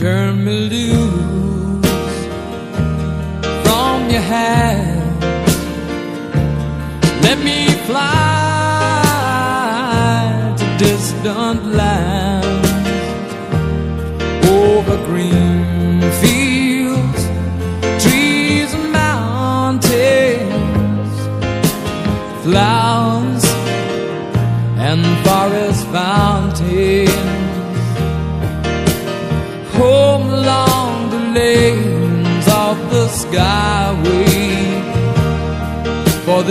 turn me loose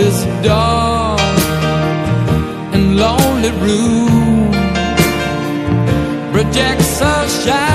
this dark and lonely room. Projects a shadow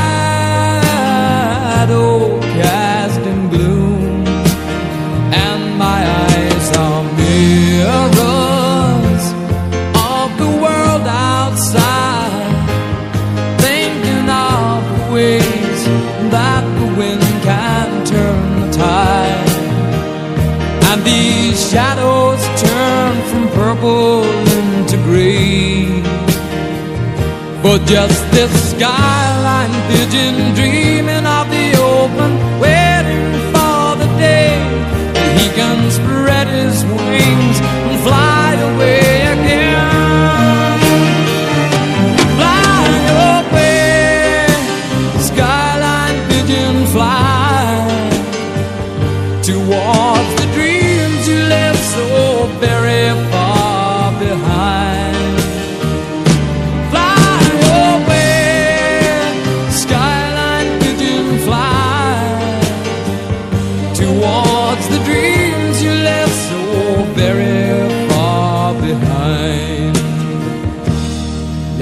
For just this skyline pigeon dreaming of the open, waiting for the day. He can spread his wings and fly away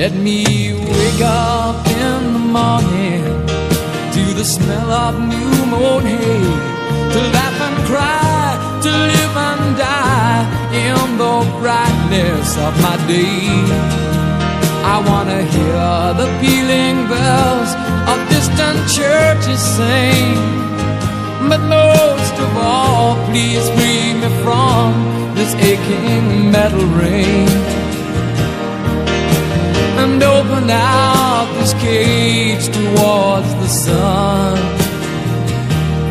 Let me wake up in the morning to the smell of new mown hay, to laugh and cry, to live and die in the brightness of my day. I wanna hear the pealing bells of distant churches sing. But most of all, please free me from this aching metal ring open out this cage towards the sun.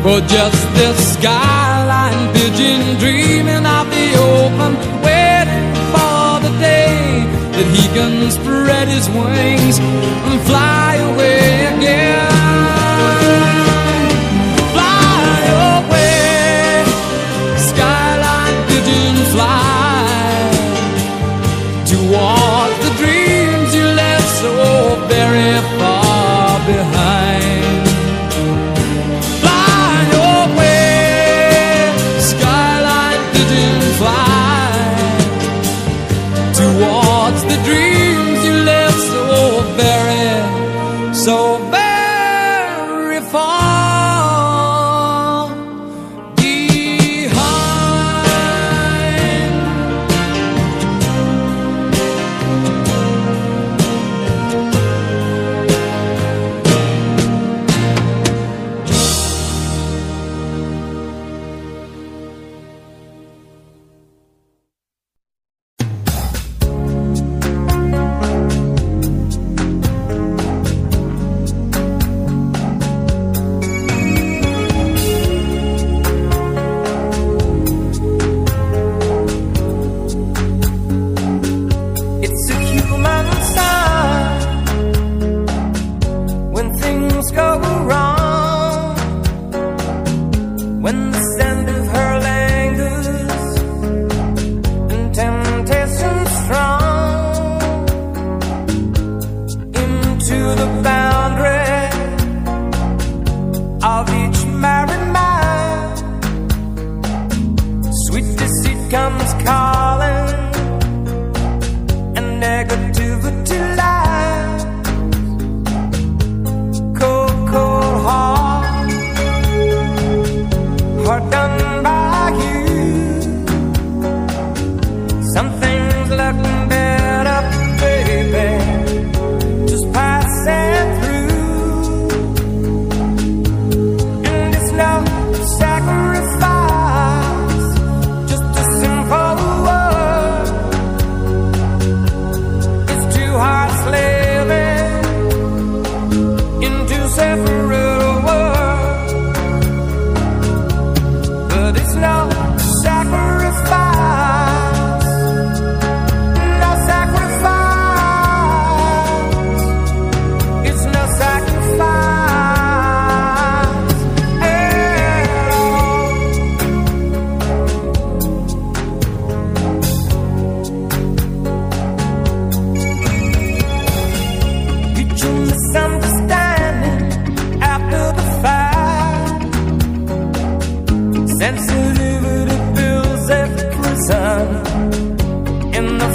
For just this skyline pigeon dreaming of the open, waiting for the day that he can spread his wings and fly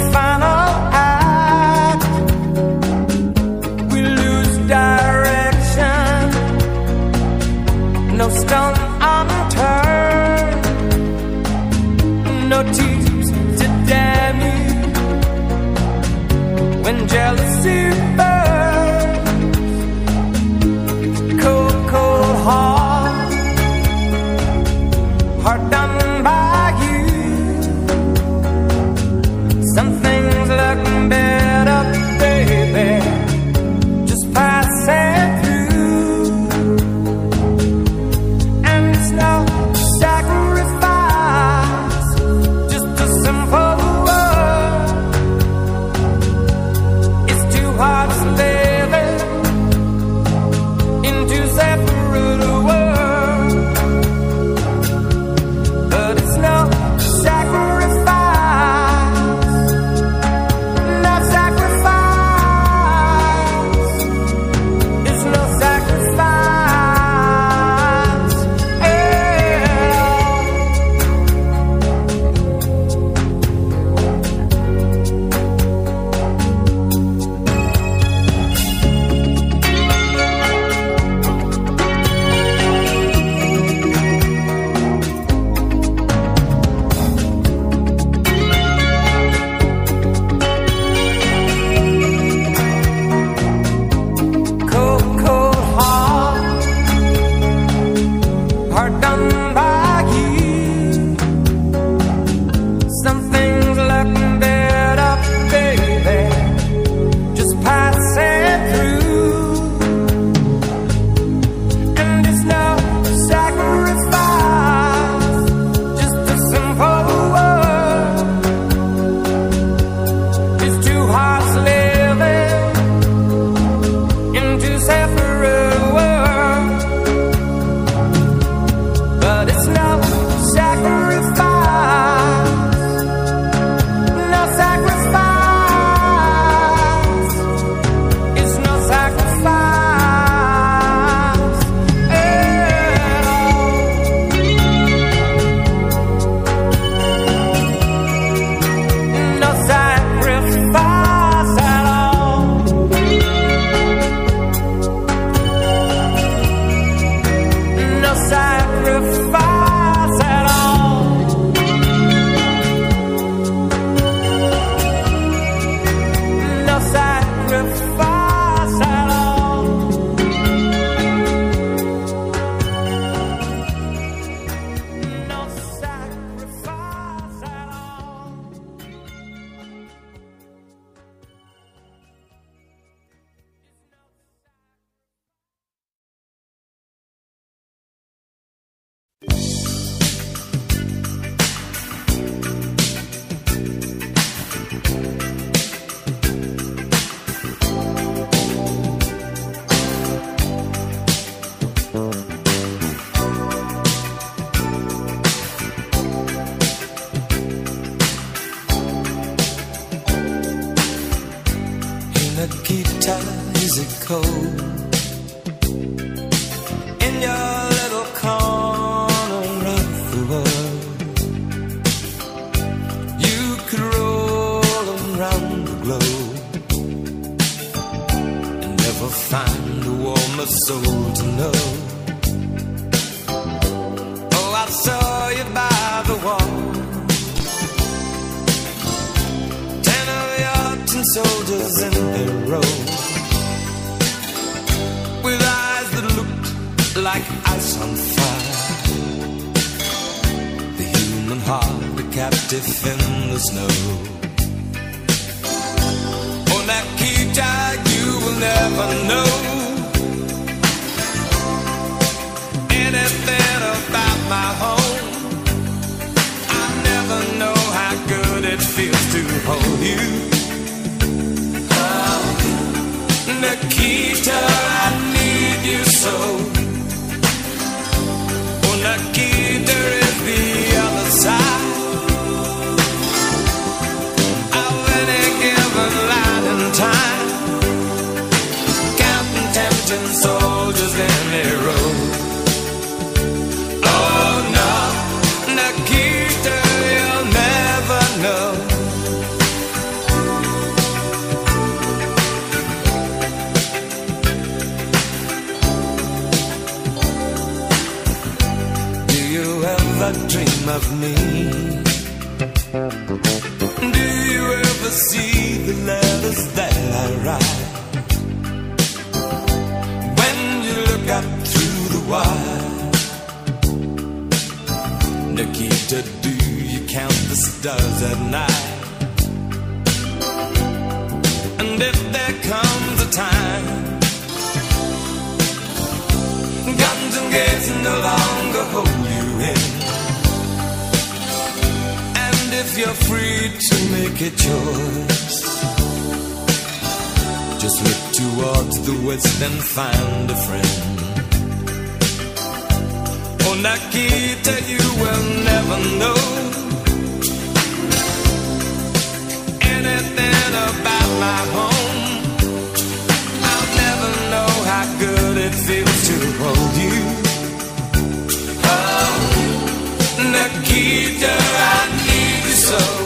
final And I that you will never know anything about my home. I'll never know how good it feels to hold you. Oh, Nikita, I need you so.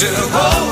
to go.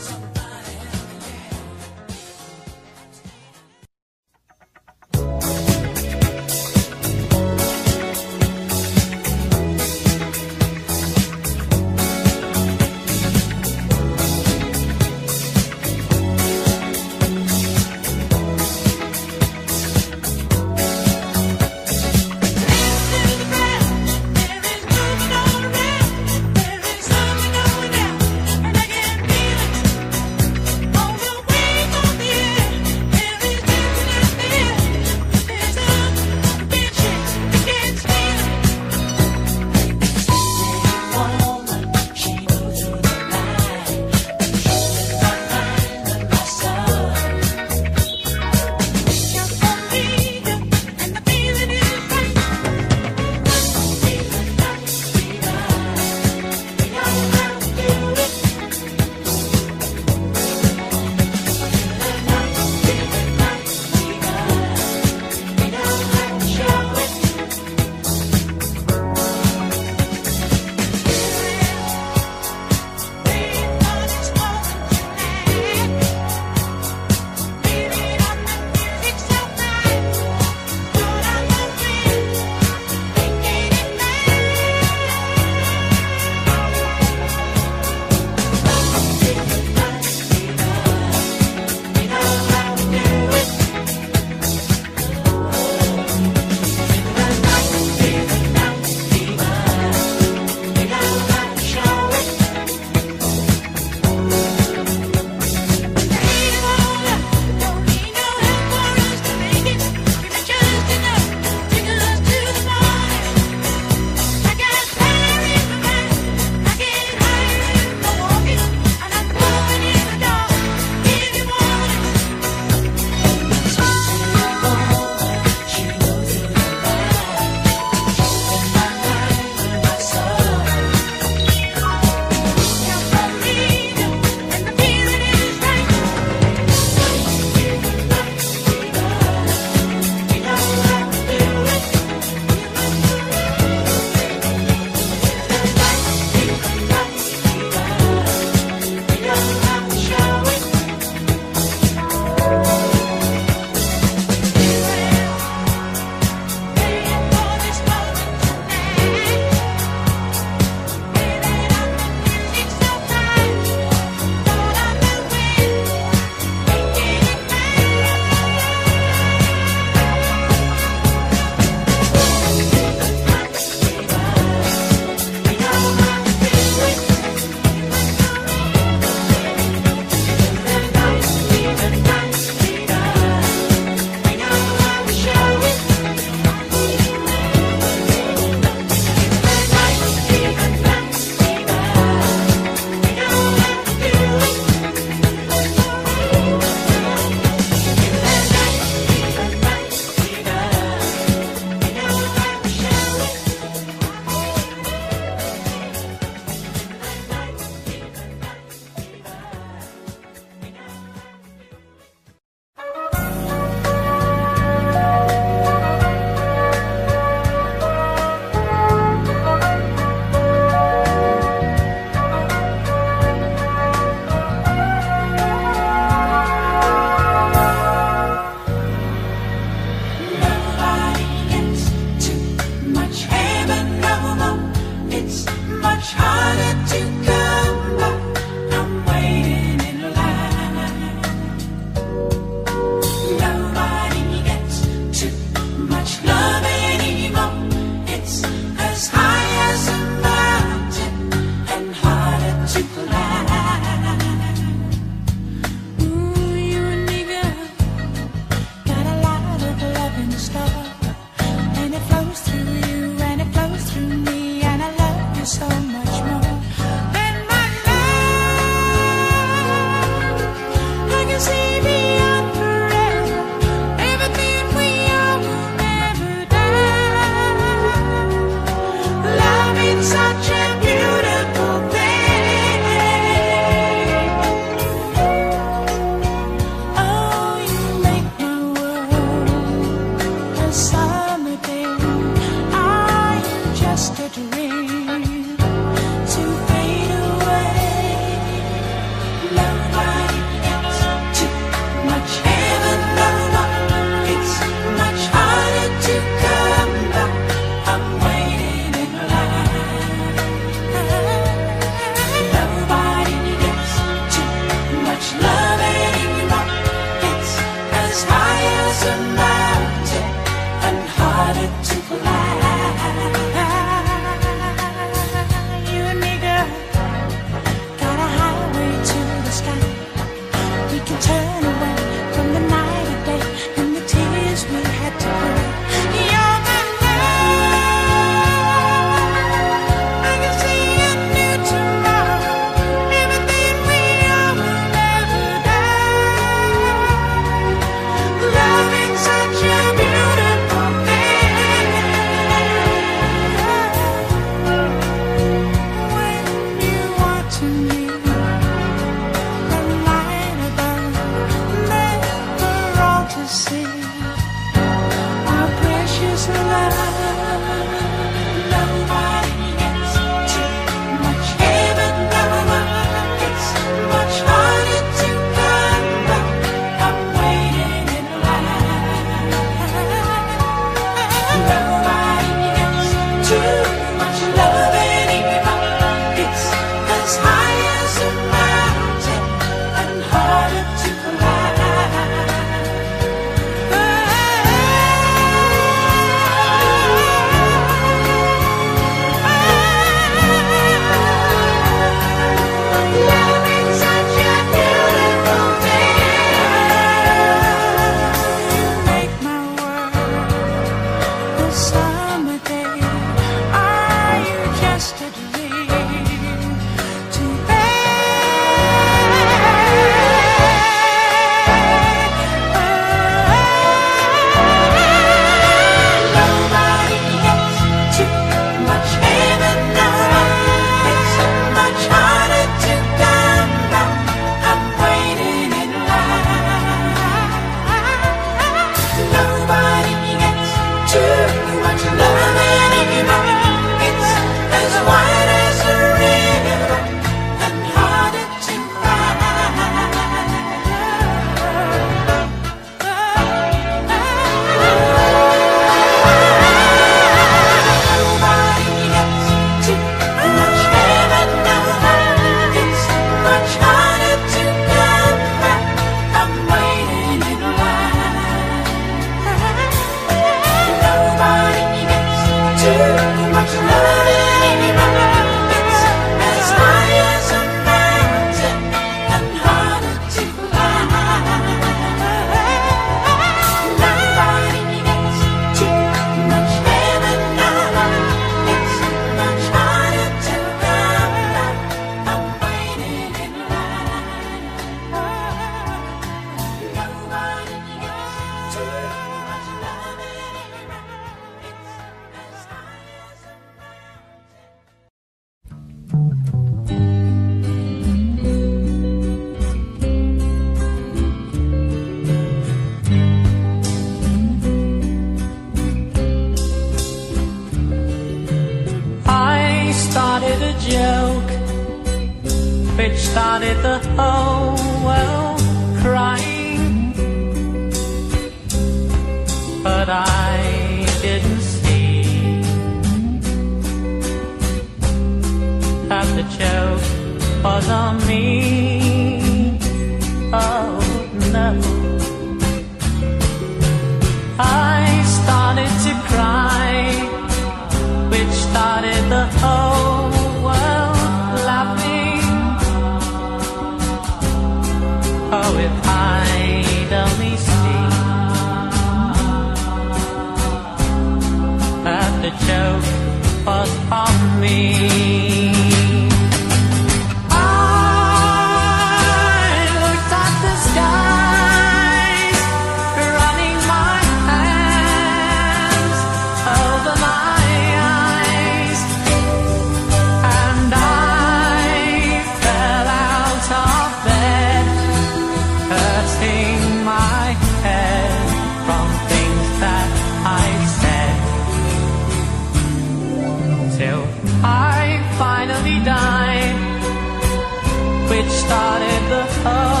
Started the whole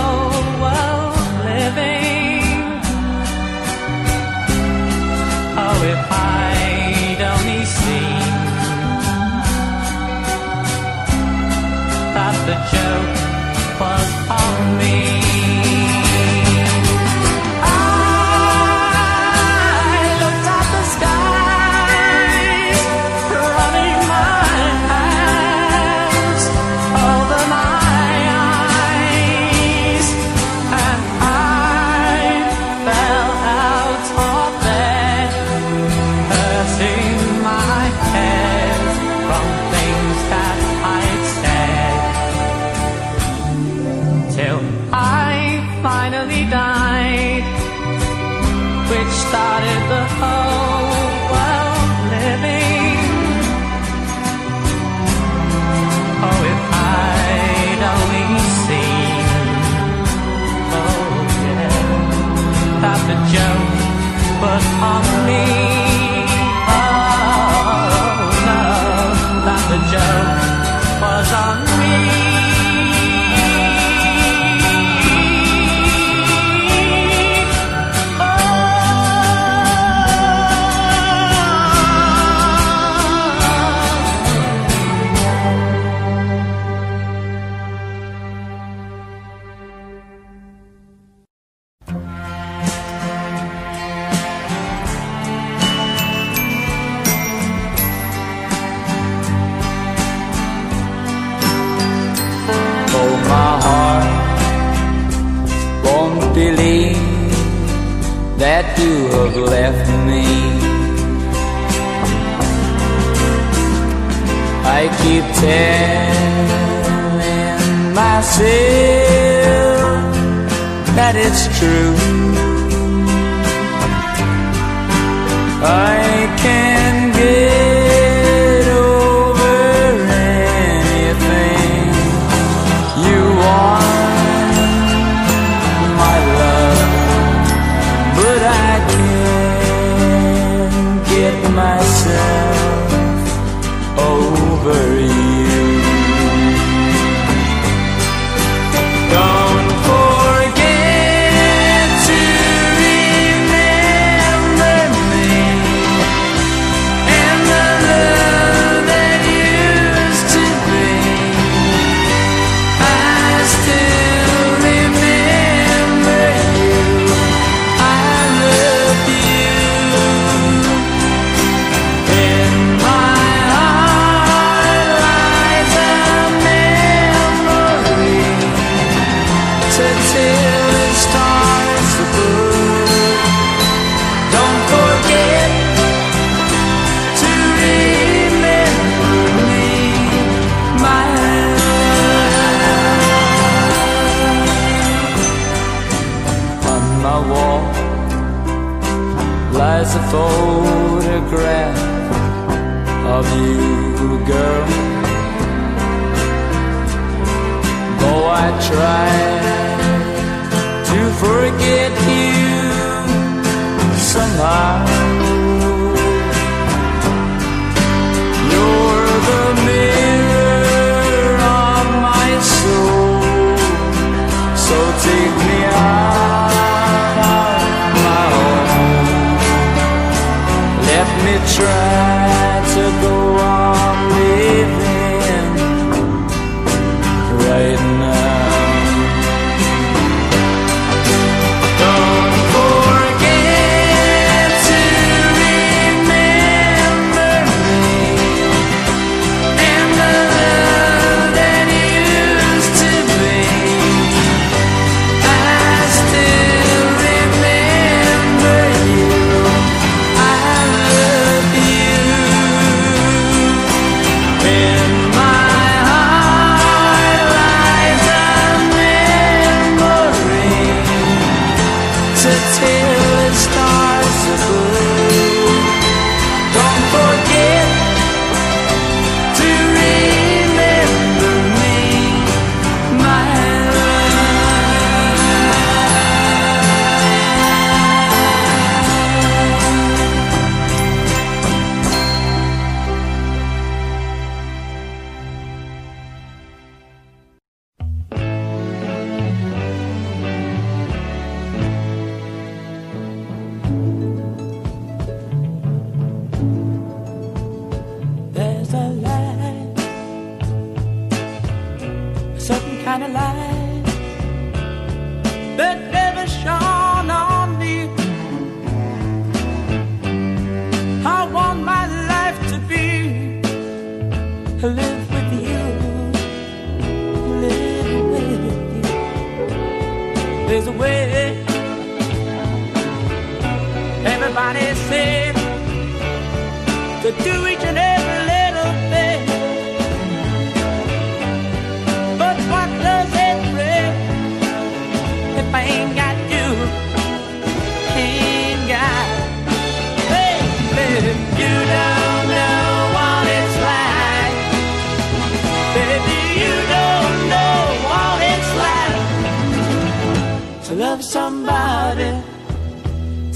telling myself that it's true. I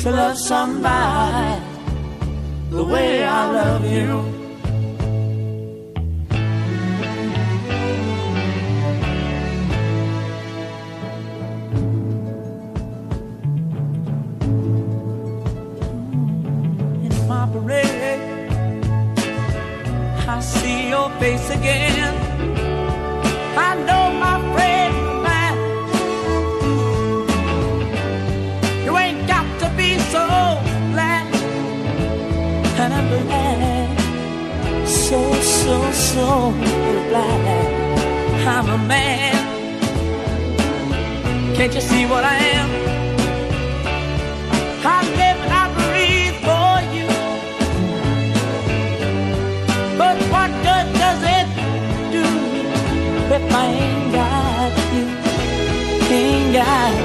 to love somebody the way I love you. I see your face again. show in black. I'm a man. Can't you see what I am? I live I breathe for you. But what good does it do if I ain't got you? Ain't got you.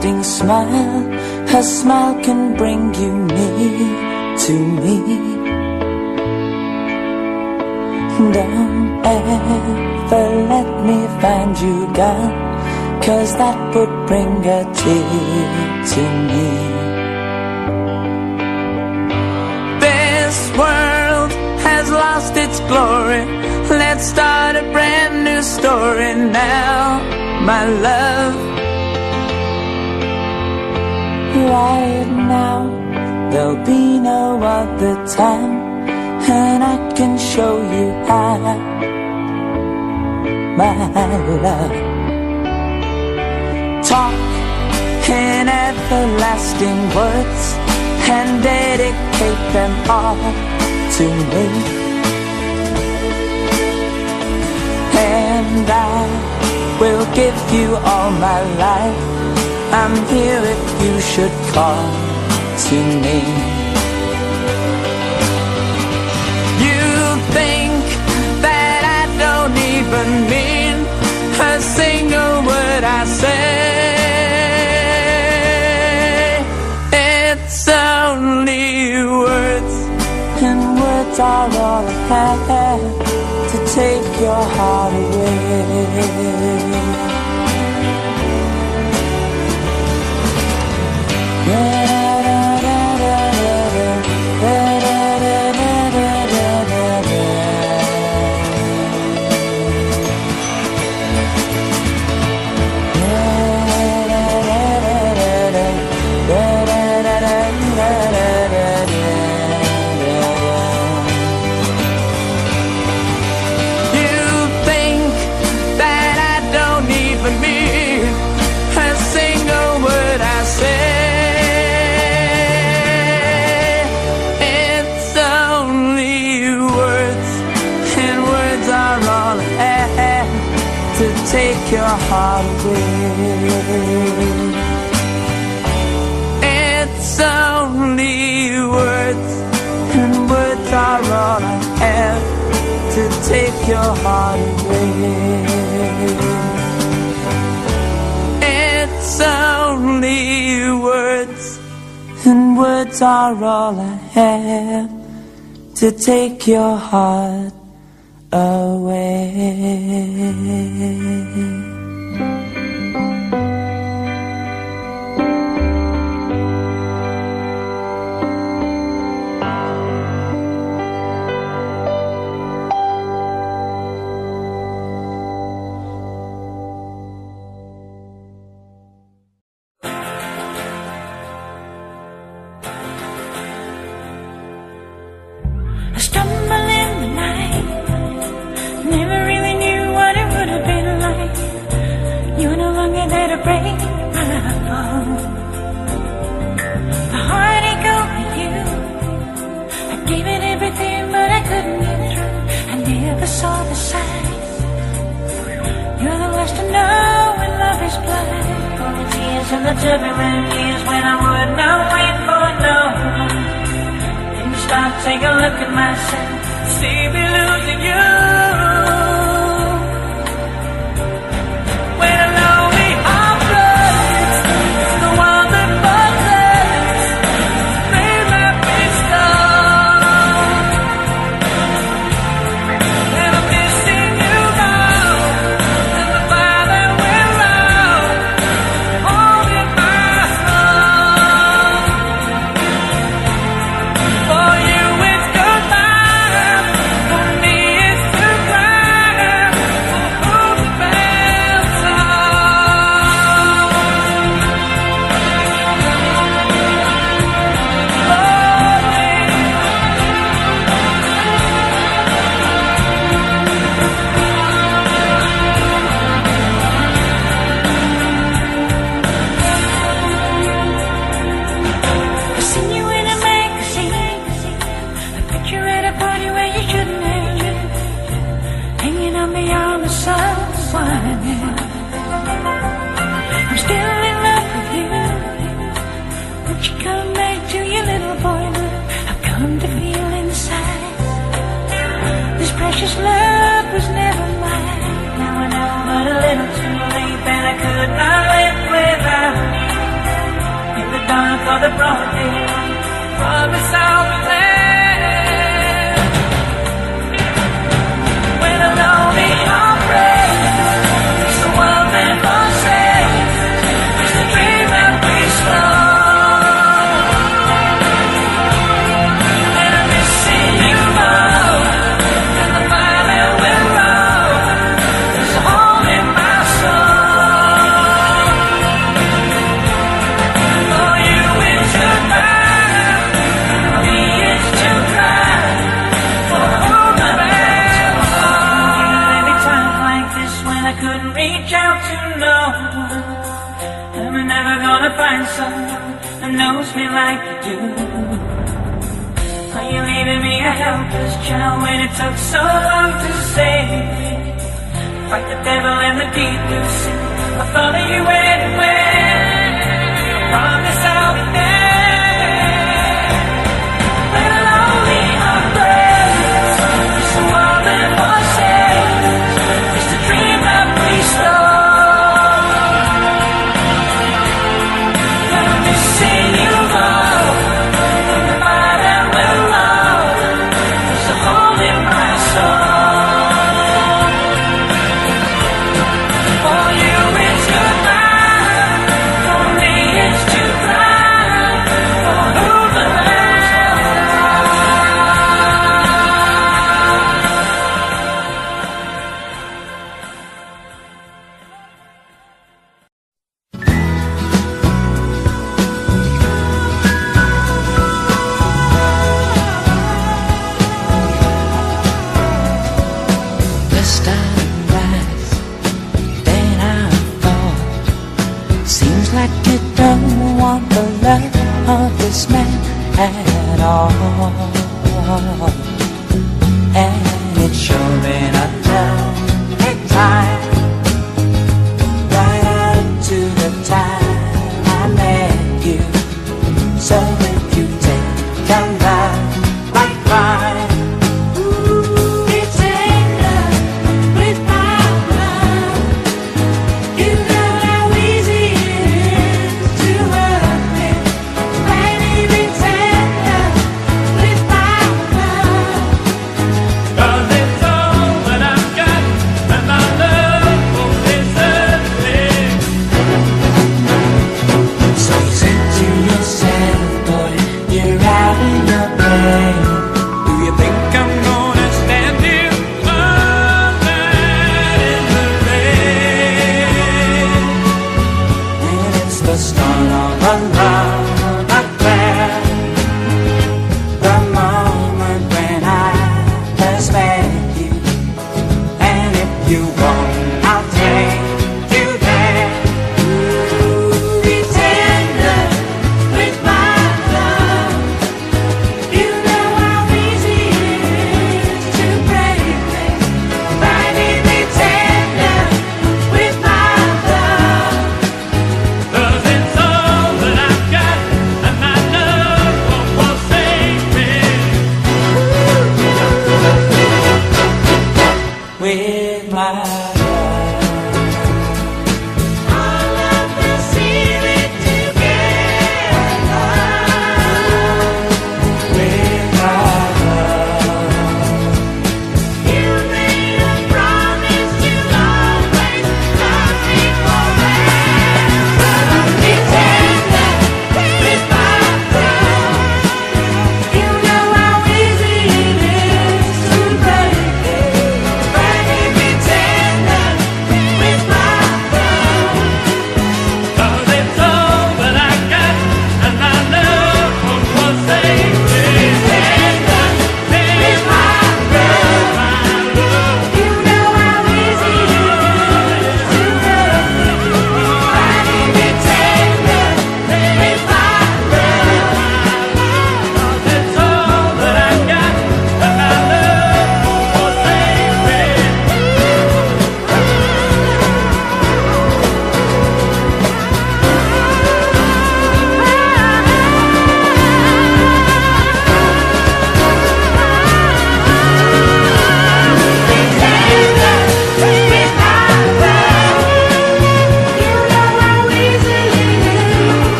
Everlasting smile. Her smile can bring you near to me. Don't ever let me find you gone, cause that would bring a tear to me. This world has lost its glory. Let's start a brand new story now, my love. Right now, there'll be no other time, and I can show you how, my love. Talk in everlasting words and dedicate them all to me. And I will give you all my life. I'm here if you should call to me. You think that I don't even mean a single word I say. It's only words. And words are all I have to take your heart away. All I have to take your heart away. it's only words. And words are all I have to take your heart away.